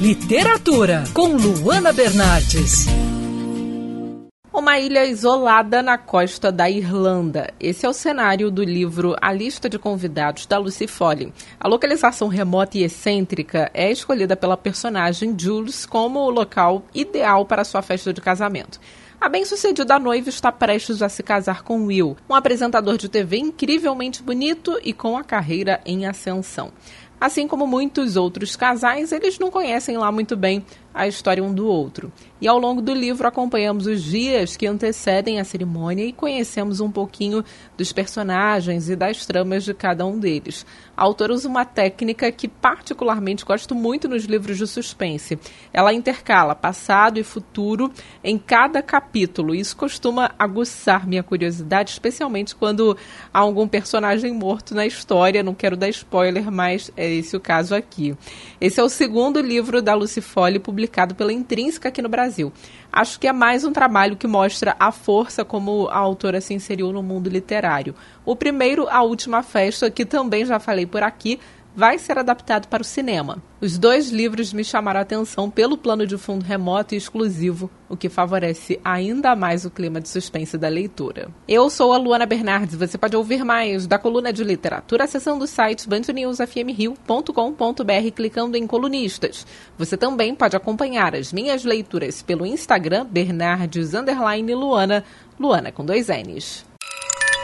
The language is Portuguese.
Literatura, com Luana Bernardes. Uma ilha isolada na costa da Irlanda. Esse é o cenário do livro A Lista de Convidados da Lucy Foley. A localização remota e excêntrica é escolhida pela personagem Jules como o local ideal para sua festa de casamento. A bem-sucedida noiva está prestes a se casar com Will, um apresentador de TV incrivelmente bonito e com a carreira em ascensão. Assim como muitos outros casais, eles não conhecem lá muito bem a história um do outro. E ao longo do livro acompanhamos os dias que antecedem a cerimônia e conhecemos um pouquinho dos personagens e das tramas de cada um deles. A autora usa uma técnica que particularmente gosto muito nos livros de suspense. Ela intercala passado e futuro em cada capítulo. Isso costuma aguçar minha curiosidade, especialmente quando há algum personagem morto na história. Não quero dar spoiler, mas é esse o caso aqui. Esse é o segundo livro da Lucy publicado publicado pela Intrínseca aqui no Brasil. Acho que é mais um trabalho que mostra a força como a autora se inseriu no mundo literário. O primeiro, A Última Festa, que também já falei por aqui, vai ser adaptado para o cinema. Os dois livros me chamaram a atenção pelo plano de fundo remoto e exclusivo, o que favorece ainda mais o clima de suspense da leitura. Eu sou a Luana Bernardes, você pode ouvir mais da coluna de literatura acessando o site bandnewsfmrio.com.br clicando em colunistas. Você também pode acompanhar as minhas leituras pelo Instagram Bernardes Luana, Luana com dois N's.